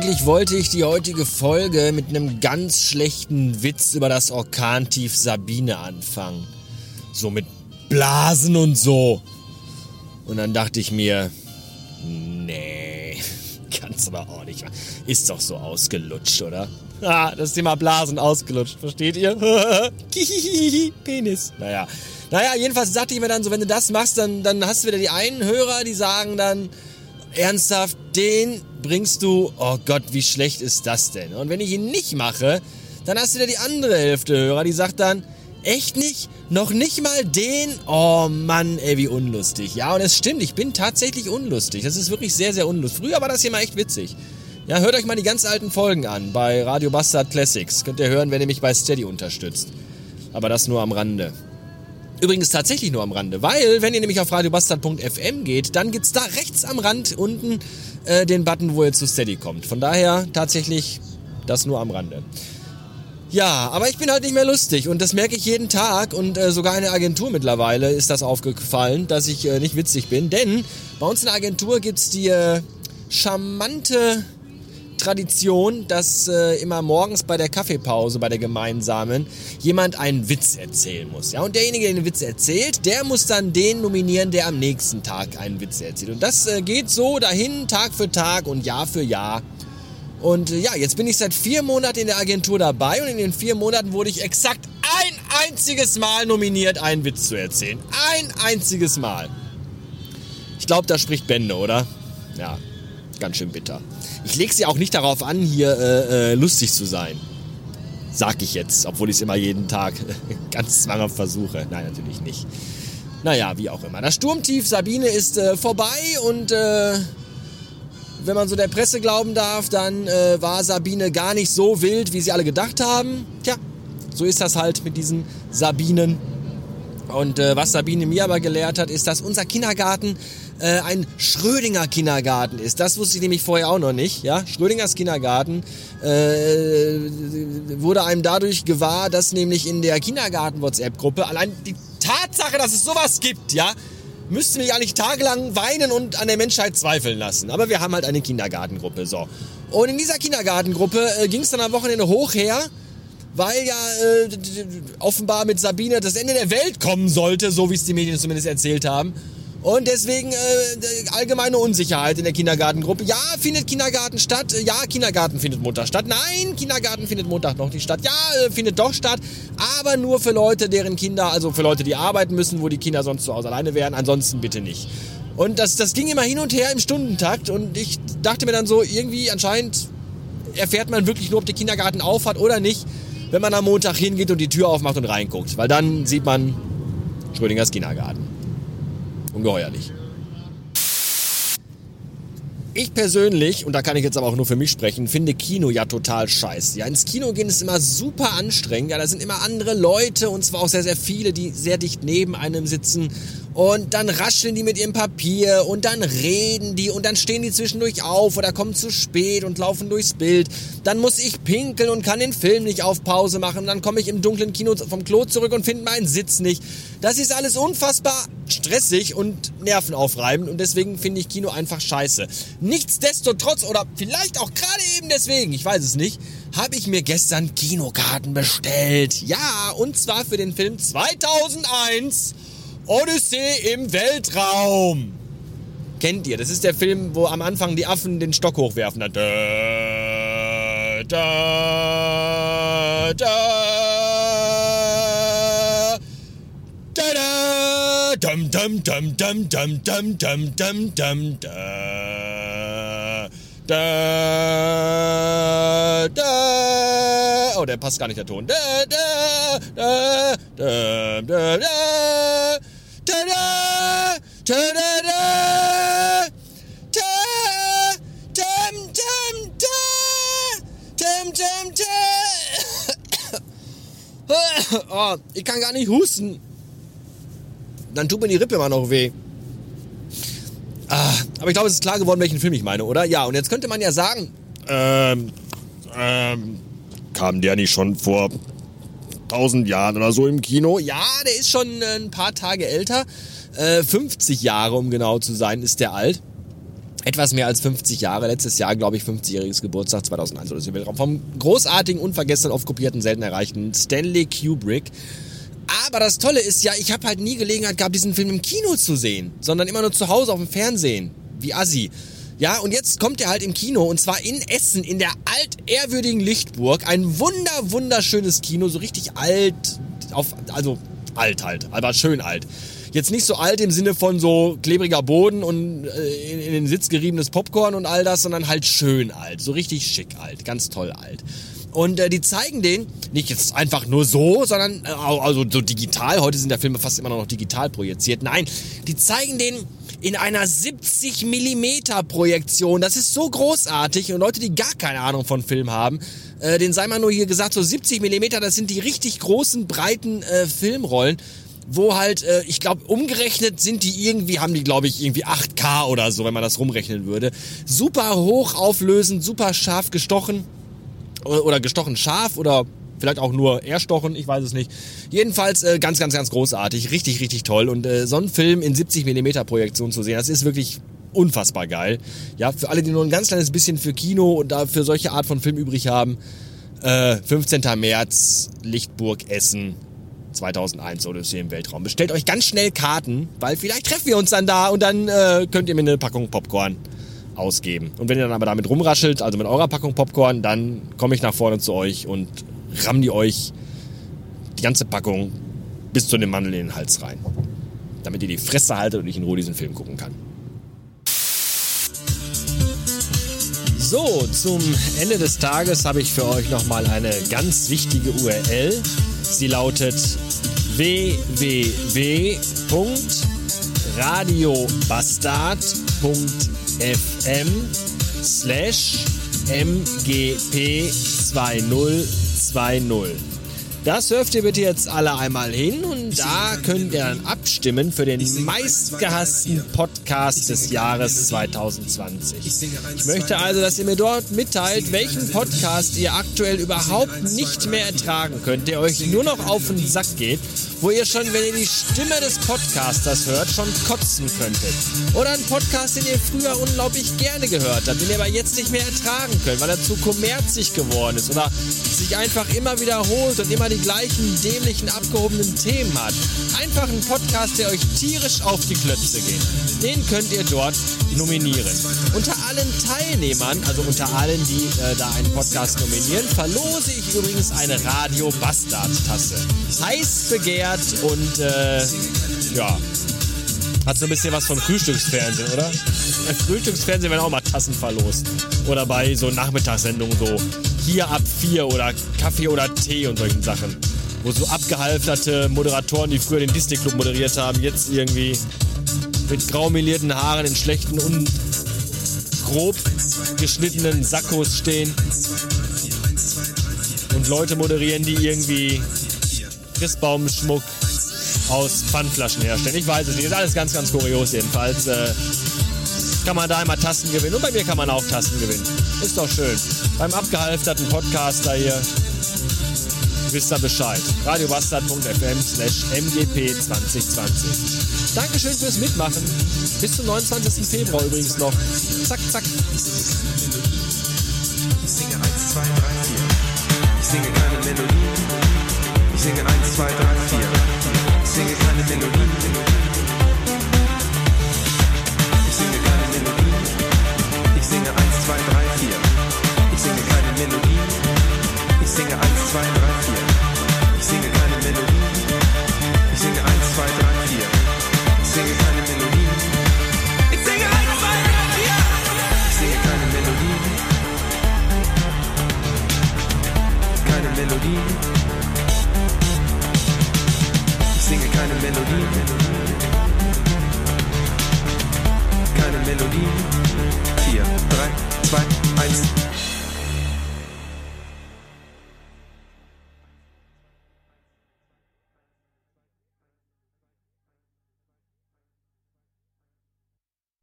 Eigentlich wollte ich die heutige Folge mit einem ganz schlechten Witz über das Orkantief Sabine anfangen. So mit Blasen und so. Und dann dachte ich mir, nee, kannst aber auch nicht. Ist doch so ausgelutscht, oder? Ah, das Thema Blasen ausgelutscht, versteht ihr? Penis. Naja. Naja, jedenfalls sagte ich mir dann so, wenn du das machst, dann, dann hast du wieder die einen Hörer, die sagen dann, ernsthaft, den bringst du, oh Gott, wie schlecht ist das denn? Und wenn ich ihn nicht mache, dann hast du wieder die andere Hälfte Hörer, die sagt dann, echt nicht? Noch nicht mal den? Oh Mann, ey, wie unlustig. Ja, und es stimmt, ich bin tatsächlich unlustig. Das ist wirklich sehr, sehr unlustig. Früher war das hier mal echt witzig. Ja, hört euch mal die ganz alten Folgen an bei Radio Bastard Classics. Könnt ihr hören, wenn ihr mich bei Steady unterstützt. Aber das nur am Rande. Übrigens tatsächlich nur am Rande, weil wenn ihr nämlich auf radiobastard.fm geht, dann gibt's da rechts am Rand unten äh, den Button, wo ihr zu Steady kommt. Von daher tatsächlich das nur am Rande. Ja, aber ich bin halt nicht mehr lustig und das merke ich jeden Tag und äh, sogar in der Agentur mittlerweile ist das aufgefallen, dass ich äh, nicht witzig bin, denn bei uns in der Agentur gibt's die äh, charmante Tradition, dass äh, immer morgens bei der Kaffeepause, bei der gemeinsamen, jemand einen Witz erzählen muss. Ja, und derjenige, der den Witz erzählt, der muss dann den nominieren, der am nächsten Tag einen Witz erzählt. Und das äh, geht so dahin, Tag für Tag und Jahr für Jahr. Und äh, ja, jetzt bin ich seit vier Monaten in der Agentur dabei und in den vier Monaten wurde ich exakt ein einziges Mal nominiert, einen Witz zu erzählen. Ein einziges Mal. Ich glaube, da spricht Bände, oder? Ja, ganz schön bitter. Ich lege sie auch nicht darauf an, hier äh, äh, lustig zu sein. Sag ich jetzt, obwohl ich es immer jeden Tag ganz zwanghaft versuche. Nein, natürlich nicht. Naja, wie auch immer. Das Sturmtief Sabine ist äh, vorbei und äh, wenn man so der Presse glauben darf, dann äh, war Sabine gar nicht so wild, wie sie alle gedacht haben. Tja, so ist das halt mit diesen Sabinen. Und äh, was Sabine mir aber gelehrt hat, ist, dass unser Kindergarten äh, ein Schrödinger Kindergarten ist. Das wusste ich nämlich vorher auch noch nicht. Ja, Schrödingers Kindergarten äh, wurde einem dadurch gewahr, dass nämlich in der Kindergarten-WhatsApp-Gruppe allein die Tatsache, dass es sowas gibt, ja, müsste mich eigentlich tagelang weinen und an der Menschheit zweifeln lassen. Aber wir haben halt eine Kindergartengruppe, so. Und in dieser Kindergartengruppe äh, ging es dann am Wochenende hoch her weil ja äh, offenbar mit Sabine das Ende der Welt kommen sollte, so wie es die Medien zumindest erzählt haben. Und deswegen äh, allgemeine Unsicherheit in der Kindergartengruppe. Ja, findet Kindergarten statt? Ja, Kindergarten findet Montag statt. Nein, Kindergarten findet Montag noch nicht statt. Ja, äh, findet doch statt. Aber nur für Leute, deren Kinder, also für Leute, die arbeiten müssen, wo die Kinder sonst zu Hause alleine wären. Ansonsten bitte nicht. Und das, das ging immer hin und her im Stundentakt. Und ich dachte mir dann so, irgendwie anscheinend erfährt man wirklich nur, ob der Kindergarten auf hat oder nicht wenn man am Montag hingeht und die Tür aufmacht und reinguckt. Weil dann sieht man Schrödingers Kindergarten. Ungeheuerlich. Ich persönlich, und da kann ich jetzt aber auch nur für mich sprechen, finde Kino ja total scheiße. Ja, ins Kino gehen ist immer super anstrengend. Ja, da sind immer andere Leute und zwar auch sehr, sehr viele, die sehr dicht neben einem sitzen und dann rascheln die mit ihrem Papier und dann reden die und dann stehen die zwischendurch auf oder kommen zu spät und laufen durchs Bild. Dann muss ich pinkeln und kann den Film nicht auf Pause machen. Dann komme ich im dunklen Kino vom Klo zurück und finde meinen Sitz nicht. Das ist alles unfassbar stressig und nervenaufreibend und deswegen finde ich Kino einfach scheiße. Nichtsdestotrotz oder vielleicht auch gerade eben deswegen, ich weiß es nicht, habe ich mir gestern Kinokarten bestellt. Ja, und zwar für den Film 2001 Odyssee im Weltraum. Kennt ihr? Das ist der Film, wo am Anfang die Affen den Stock hochwerfen. Da, da, da, da, dum, dum, dum, dum, dum, dum, dum, dum, dum, da, da, da. Oh, der passt gar nicht, der Ton. Da, da, da, da, da, da. Oh, ich kann gar nicht husten. Dann tut mir die Rippe immer noch weh. Ah, aber ich glaube, es ist klar geworden, welchen Film ich meine, oder? Ja, und jetzt könnte man ja sagen, ähm, ähm, kam der nicht schon vor 1000 Jahren oder so im Kino. Ja, der ist schon äh, ein paar Tage älter. Äh, 50 Jahre, um genau zu sein, ist der alt. etwas mehr als 50 Jahre. Letztes Jahr, glaube ich, 50-jähriges Geburtstag 2001 oder so. Vom großartigen, unvergessenen, oft kopierten, selten erreichten Stanley Kubrick. Aber das Tolle ist ja, ich habe halt nie Gelegenheit gehabt, diesen Film im Kino zu sehen, sondern immer nur zu Hause auf dem Fernsehen, wie Assi. Ja, und jetzt kommt er halt im Kino und zwar in Essen, in der altehrwürdigen Lichtburg. Ein wunder, wunderschönes Kino, so richtig alt, auf, also alt halt, aber schön alt. Jetzt nicht so alt im Sinne von so klebriger Boden und äh, in, in den Sitz geriebenes Popcorn und all das, sondern halt schön alt, so richtig schick alt, ganz toll alt. Und äh, die zeigen den nicht jetzt einfach nur so, sondern äh, also so digital. Heute sind der Filme fast immer noch digital projiziert. Nein, die zeigen den in einer 70 Millimeter Projektion. Das ist so großartig und Leute, die gar keine Ahnung von Film haben, äh, den sei mal nur hier gesagt, so 70 Millimeter, das sind die richtig großen, breiten äh, Filmrollen wo halt, äh, ich glaube, umgerechnet sind die irgendwie, haben die, glaube ich, irgendwie 8K oder so, wenn man das rumrechnen würde. Super hoch auflösend, super scharf gestochen oder gestochen scharf oder vielleicht auch nur erstochen, ich weiß es nicht. Jedenfalls äh, ganz, ganz, ganz großartig, richtig, richtig toll. Und äh, so einen Film in 70 mm Projektion zu sehen, das ist wirklich unfassbar geil. Ja, für alle, die nur ein ganz kleines bisschen für Kino und da für solche Art von Film übrig haben, äh, 15. März, Lichtburg, Essen, 2001 Odyssee im Weltraum. Bestellt euch ganz schnell Karten, weil vielleicht treffen wir uns dann da und dann äh, könnt ihr mir eine Packung Popcorn ausgeben. Und wenn ihr dann aber damit rumraschelt, also mit eurer Packung Popcorn, dann komme ich nach vorne zu euch und ramm die euch die ganze Packung bis zu dem Mandel in den Hals rein. Damit ihr die Fresse haltet und ich in Ruhe diesen Film gucken kann. So, zum Ende des Tages habe ich für euch nochmal eine ganz wichtige URL. Sie lautet www.radiobastard.fm slash mgp2020. Das dürft ihr bitte jetzt alle einmal hin und da könnt ihr dann abstimmen für den meistgehassten Podcast des Jahres 2020. Ich möchte also, dass ihr mir dort mitteilt, welchen Podcast ihr aktuell überhaupt nicht mehr ertragen könnt, der euch nur noch auf den Sack geht, wo ihr schon, wenn ihr die Stimme des Podcasters hört, schon kotzen könntet. Oder ein Podcast, den ihr früher unglaublich gerne gehört habt, den ihr aber jetzt nicht mehr ertragen könnt, weil er zu kommerzig geworden ist oder sich einfach immer wiederholt und immer die gleichen dämlichen, abgehobenen Themen hat. Einfach ein Podcast, der euch tierisch auf die Klötze geht. Den könnt ihr dort nominieren. Unter allen Teilnehmern, also unter allen, die äh, da einen Podcast nominieren, verlose ich übrigens eine Radio Bastard Tasse. Heiß begehrt und äh, ja, hat so ein bisschen was von Frühstücksfernsehen, oder? Bei Frühstücksfernsehen werden auch mal Tassen verlost. Oder bei so Nachmittagssendungen so hier ab vier oder Kaffee oder Tee und solchen Sachen. Wo so abgehalfterte Moderatoren, die früher den Disney Club moderiert haben, jetzt irgendwie mit graumelierten Haaren in schlechten und grob geschnittenen Sakkos stehen und Leute moderieren, die irgendwie Christbaumschmuck aus Pfandflaschen herstellen. Ich weiß es nicht. Ist alles ganz, ganz kurios jedenfalls. Äh, kann man da immer Tasten gewinnen. Und bei mir kann man auch Tasten gewinnen. Ist doch schön. Beim abgehalfterten Podcaster hier wisst ihr Bescheid. radiobastard.fm slash mgp 2020. Dankeschön fürs Mitmachen. Bis zum 29. Februar übrigens noch. Zack, zack. Ich singe 1, 2, 3, 4. Ich singe singe 4, 3, 2, 1.